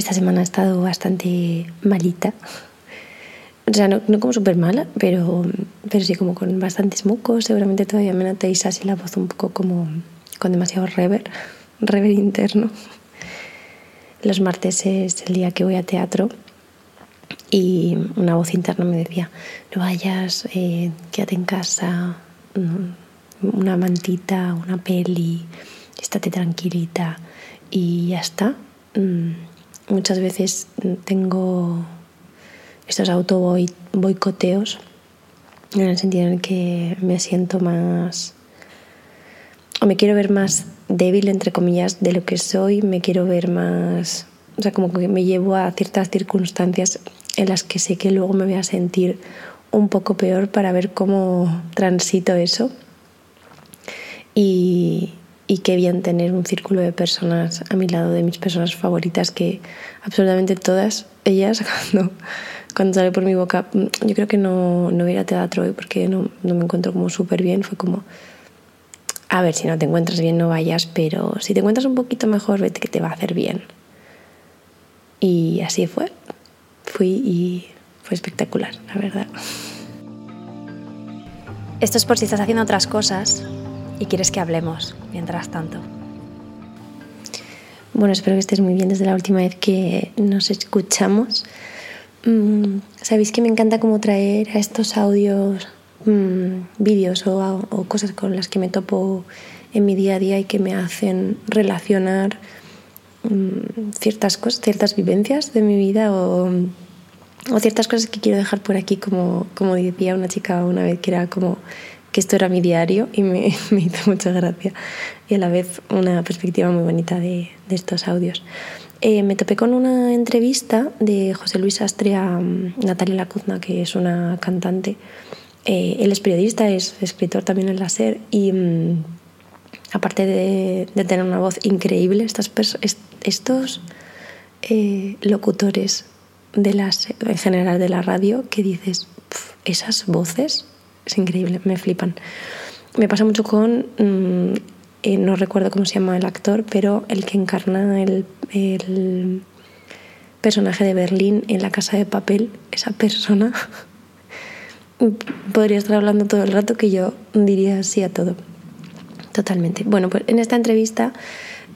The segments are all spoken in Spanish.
esta semana he estado bastante malita. O sea, no, no como súper mala, pero, pero sí como con bastantes mocos. Seguramente todavía me notéis así la voz un poco como con demasiado rever, rever interno. Los martes es el día que voy a teatro y una voz interna me decía, no vayas, eh, quédate en casa, mm, una mantita, una peli, estate tranquilita y ya está. Mm, muchas veces tengo estos auto boicoteos en el sentido en el que me siento más o me quiero ver más débil entre comillas de lo que soy, me quiero ver más o sea, como que me llevo a ciertas circunstancias en las que sé que luego me voy a sentir un poco peor para ver cómo transito eso. Y, y qué bien tener un círculo de personas a mi lado, de mis personas favoritas, que absolutamente todas ellas, cuando, cuando sale por mi boca, yo creo que no, no voy a ir a teatro hoy porque no, no me encuentro como súper bien, fue como, a ver, si no te encuentras bien no vayas, pero si te encuentras un poquito mejor, vete que te va a hacer bien. Y así fue fui y fue espectacular, la verdad. Esto es por si estás haciendo otras cosas y quieres que hablemos mientras tanto. Bueno, espero que estés muy bien desde la última vez que nos escuchamos. Mm, Sabéis que me encanta como traer a estos audios mm, vídeos o, cosas con las que me topo en mi día a día y que me hacen relacionar Mm, ciertas cosas, ciertas vivencias de mi vida o, o, ciertas cosas que quiero dejar por aquí, como, como decía una chica una vez, que era como que esto era mi diario y me, me hizo mucha gracia y a la vez una perspectiva muy bonita de, de estos audios. Eh, me topé con una entrevista de José Luis Astre a um, Natalia Lacuzna, que es una cantante. Eh, él es periodista, es escritor también en la SER y... Um, aparte de, tener una voz increíble, estas estos eh, locutores de las, en general de la radio que dices, esas voces, es increíble, me flipan. Me pasa mucho con, mm, eh, no recuerdo cómo se llama el actor, pero el que encarna el, el personaje de Berlín en la casa de papel, esa persona, podría estar hablando todo el rato que yo diría sí a todo. Totalmente. Bueno, pues en esta entrevista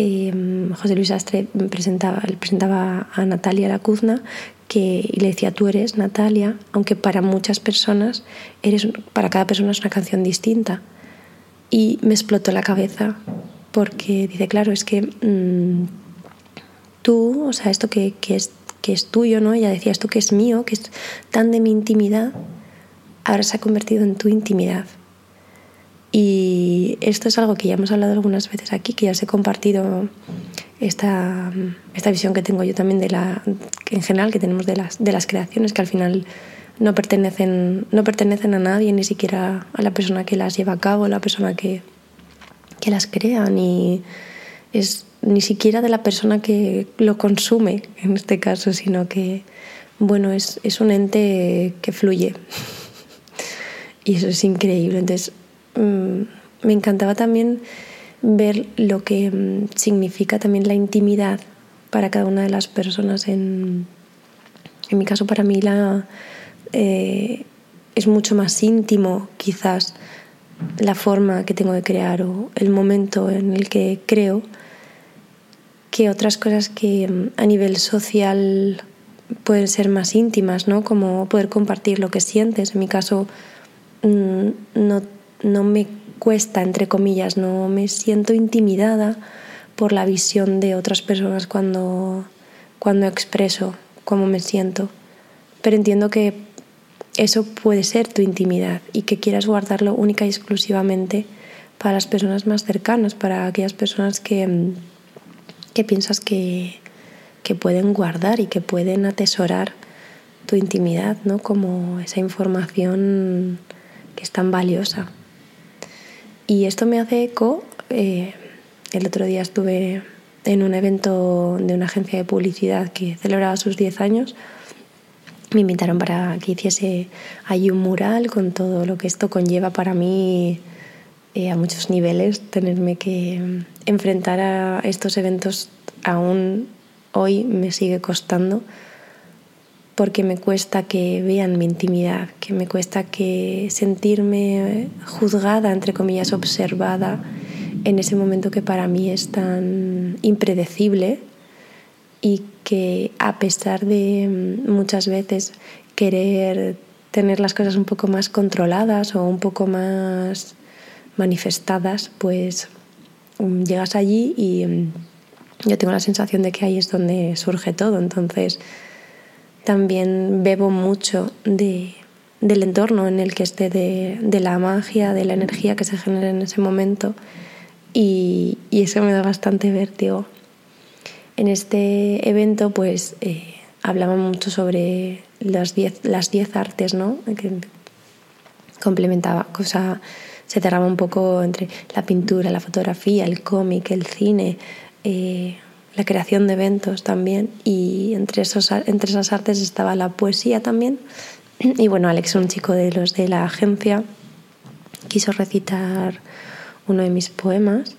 eh, José Luis Astre presentaba, presentaba a Natalia Lacuzna que, y le decía, tú eres Natalia, aunque para muchas personas, eres, para cada persona es una canción distinta. Y me explotó la cabeza porque dice, claro, es que mmm, tú, o sea, esto que, que, es, que es tuyo, ¿no? Ella decía, esto que es mío, que es tan de mi intimidad, ahora se ha convertido en tu intimidad. Y esto es algo que ya hemos hablado algunas veces aquí, que ya os he compartido esta, esta visión que tengo yo también de la, en general, que tenemos de las, de las creaciones, que al final no pertenecen, no pertenecen a nadie, ni siquiera a la persona que las lleva a cabo, la persona que, que las crea, ni, es, ni siquiera de la persona que lo consume, en este caso, sino que, bueno, es, es un ente que fluye. y eso es increíble. Entonces, Mm, me encantaba también ver lo que mm, significa también la intimidad para cada una de las personas. En, en mi caso, para mí la, eh, es mucho más íntimo quizás la forma que tengo de crear o el momento en el que creo que otras cosas que mm, a nivel social pueden ser más íntimas, ¿no? Como poder compartir lo que sientes. En mi caso, no no me cuesta, entre comillas, no me siento intimidada por la visión de otras personas cuando, cuando expreso cómo me siento. Pero entiendo que eso puede ser tu intimidad y que quieras guardarlo única y exclusivamente para las personas más cercanas, para aquellas personas que, que piensas que, que pueden guardar y que pueden atesorar tu intimidad, ¿no? Como esa información que es tan valiosa. Y esto me hace eco. Eh, el otro día estuve en un evento de una agencia de publicidad que celebraba sus 10 años. Me invitaron para que hiciese ahí un mural con todo lo que esto conlleva para mí eh, a muchos niveles, tenerme que enfrentar a estos eventos aún hoy me sigue costando porque me cuesta que vean mi intimidad, que me cuesta que sentirme juzgada, entre comillas, observada en ese momento que para mí es tan impredecible y que a pesar de mm, muchas veces querer tener las cosas un poco más controladas o un poco más manifestadas, pues mm, llegas allí y mm, yo tengo la sensación de que ahí es donde surge todo. Entonces, también bebo mucho de, del entorno en el que esté, de, de, la magia, de la energía que se genera en ese momento y, y eso me da bastante vértigo. En este evento pues eh, mucho sobre las diez, las diez artes, ¿no? Que complementaba, cosa, se cerraba un poco entre la pintura, la fotografía, el cómic, el cine, eh, la creación de eventos también y entre, esos, entre esas artes estaba la poesía también. Y bueno, Alex, un chico de los de la agencia, quiso recitar uno de mis poemas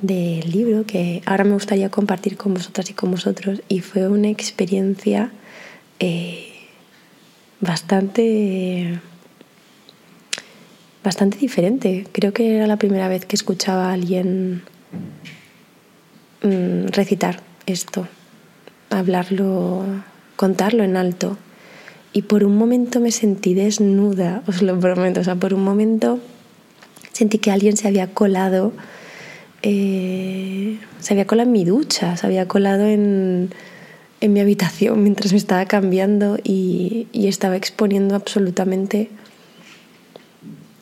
del libro que ahora me gustaría compartir con vosotras y con vosotros y fue una experiencia eh, bastante bastante diferente. Creo que era la primera vez que escuchaba a alguien Mm, recitar esto, hablarlo, contarlo en alto. Y por un momento me sentí desnuda, os lo prometo. O sea, por un momento sentí que alguien se había colado, eh, se había colado en mi ducha, se había colado en, en mi habitación mientras me estaba cambiando y, y estaba exponiendo absolutamente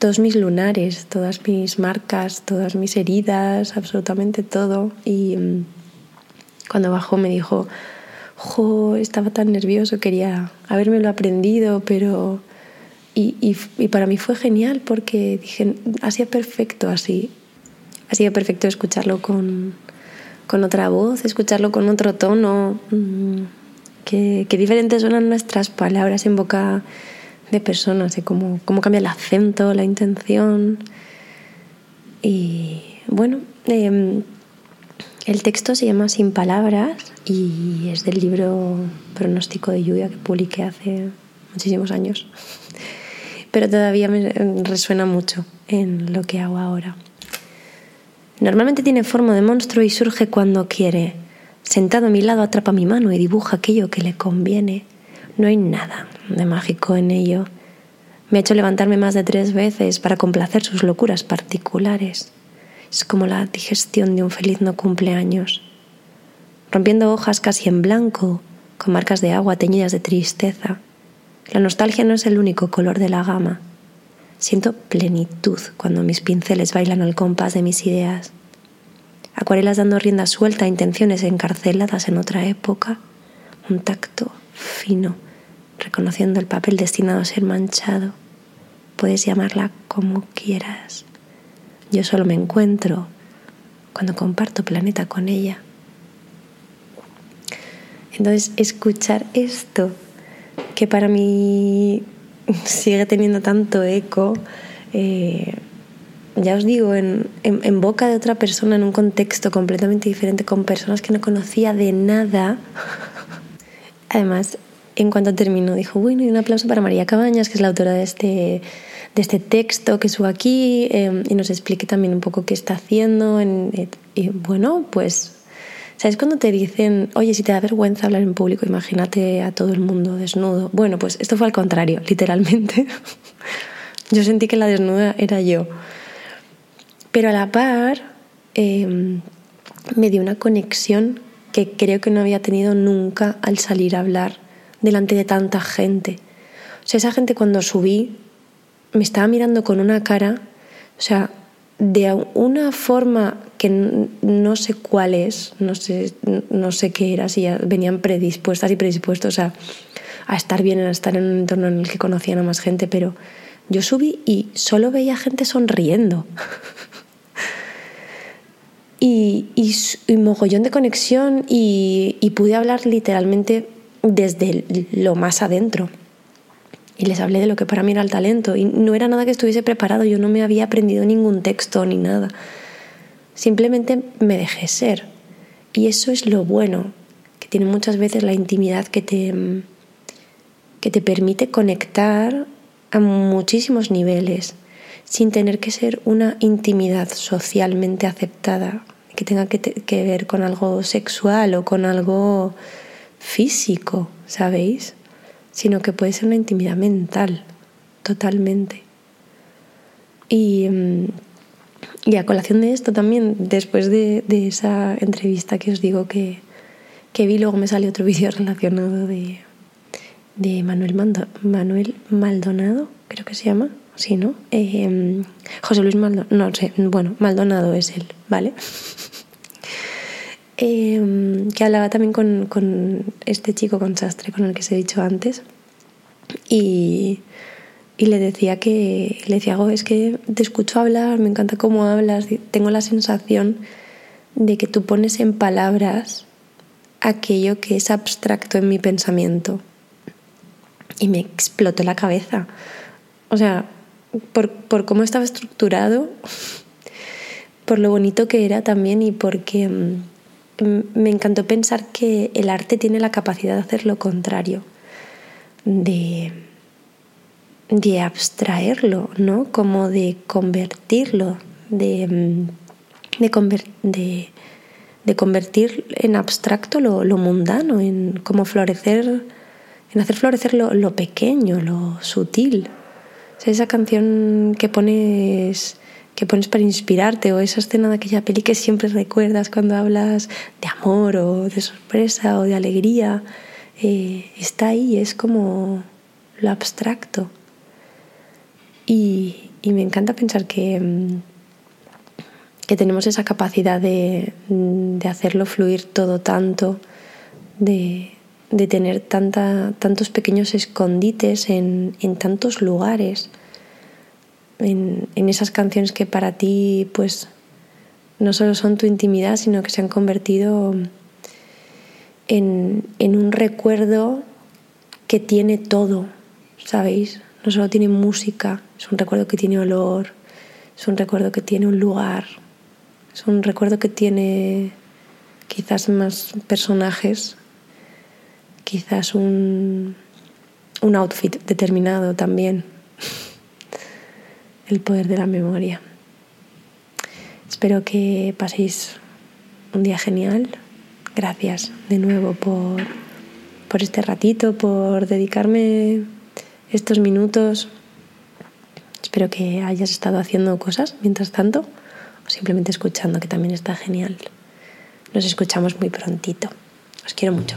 todos mis lunares, todas mis marcas, todas mis heridas, absolutamente todo. Y mm, cuando bajó me dijo, jo, estaba tan nervioso, quería habérmelo aprendido, pero... Y, y, para mí fue genial porque dije, hacía perfecto así. Hacía perfecto escucharlo con, con otra voz, escucharlo con otro tono. Mm, qué diferentes suenan nuestras palabras en boca de personas y cómo, cómo cambia el acento, la intención. Y bueno, em, el texto se llama Sin Palabras y es del libro Pronóstico de Lluvia que publiqué hace muchísimos años. Pero todavía me resuena mucho en lo que hago ahora. Normalmente tiene forma de monstruo y surge cuando quiere. Sentado a mi lado atrapa mi mano y dibuja aquello que le conviene. No hay nada de mágico en ello. Me ha hecho levantarme más de tres veces para complacer sus locuras particulares. Es como la digestión de un feliz no cumpleaños. Rompiendo hojas casi en blanco, con marcas de agua teñidas de tristeza. La nostalgia no es el único color de la gama. Siento plenitud cuando mis pinceles bailan al compás de mis ideas. Acuarelas dando rienda suelta a intenciones encarceladas en otra época. Un tacto fino reconociendo el papel destinado a ser manchado. Puedes llamarla como quieras. Yo solo me encuentro cuando comparto planeta con ella. Entonces, escuchar esto, que para mí sigue teniendo tanto eco, eh, ya os digo, en, en, boca de otra persona, en un contexto completamente diferente, con personas que no conocía de nada. Además, en cuanto terminó, dijo, bueno, y un aplauso para María Cabañas, que es la autora de este, este texto que subo aquí, em, y nos explique también un poco qué está haciendo. En, y bueno, pues, ¿sabes cuando te dicen, oye, si te da vergüenza hablar en público, imagínate a todo el mundo desnudo? Bueno, pues esto fue al contrario, literalmente. yo sentí que la desnuda era yo. Pero a la par, em, me dio una conexión que creo que no había tenido nunca al salir a hablar delante de tanta gente. O sea, esa gente cuando subí me estaba mirando con una cara, o sea, de una forma que no sé cuál es, no sé, no sé qué era, si ya venían predispuestas y predispuestos a, estar bien, a estar en un entorno en el que conocían a más gente, pero yo subí y solo veía gente sonriendo. y, y, mogollón de conexión y, y pude hablar literalmente desde lo más adentro. Y les hablé de lo que para mí era el talento. Y no era nada que estuviese preparado, yo no me había aprendido ningún texto ni nada. Simplemente me dejé ser. Y eso es lo bueno, que tiene muchas veces la intimidad que te, que te permite conectar a muchísimos niveles sin tener que ser una intimidad socialmente aceptada, que tenga que, que ver con algo sexual o con algo físico, ¿sabéis? Sino que puede ser una intimidad mental, totalmente. Y, y a colación de esto también, después de, esa entrevista que os digo que, que vi, luego me salió otro vídeo relacionado de, de Manuel, Manuel Maldonado, creo que se llama, sí, ¿no? Eh, José Luis Maldonado, no sé, bueno, Maldonado es él, ¿vale? eh, que hablaba también con, con, este chico, con Sastre, con el que os he dicho antes, y, y le decía que, le decía, oh, es que te escucho hablar, me encanta cómo hablas, tengo la sensación de que tú pones en palabras aquello que es abstracto en mi pensamiento y me explotó la cabeza. O sea, por, por cómo estaba estructurado, por lo bonito que era también y porque mm, me encantó pensar que el arte tiene la capacidad de hacer lo contrario, de, de abstraerlo, ¿no? Como de convertirlo, de, de, de, convertir en abstracto lo, lo mundano, en como florecer en hacer florecer lo, pequeño, lo sutil. esa canción que pones que pones para inspirarte o esa escena de aquella peli que siempre recuerdas cuando hablas de amor o de sorpresa o de alegría, eh, está ahí, es como lo abstracto. Y, me encanta pensar que, mm, que tenemos esa capacidad de, de hacerlo fluir todo tanto, de, de tener tanta, tantos pequeños escondites en, en tantos lugares, en, esas canciones que para ti pues no solo son tu intimidad, sino que se han convertido en, en un recuerdo que tiene todo, ¿sabéis? No solo tiene música, es un recuerdo que tiene olor, es un recuerdo que tiene un lugar, es un recuerdo que tiene quizás más personajes quizás un, un outfit determinado también. El poder de la memoria. Espero que paséis un día genial. Gracias de nuevo por, por este ratito, por dedicarme estos minutos. Espero que hayas estado haciendo cosas mientras tanto o simplemente escuchando, que también está genial. Nos escuchamos muy prontito. Os quiero mucho.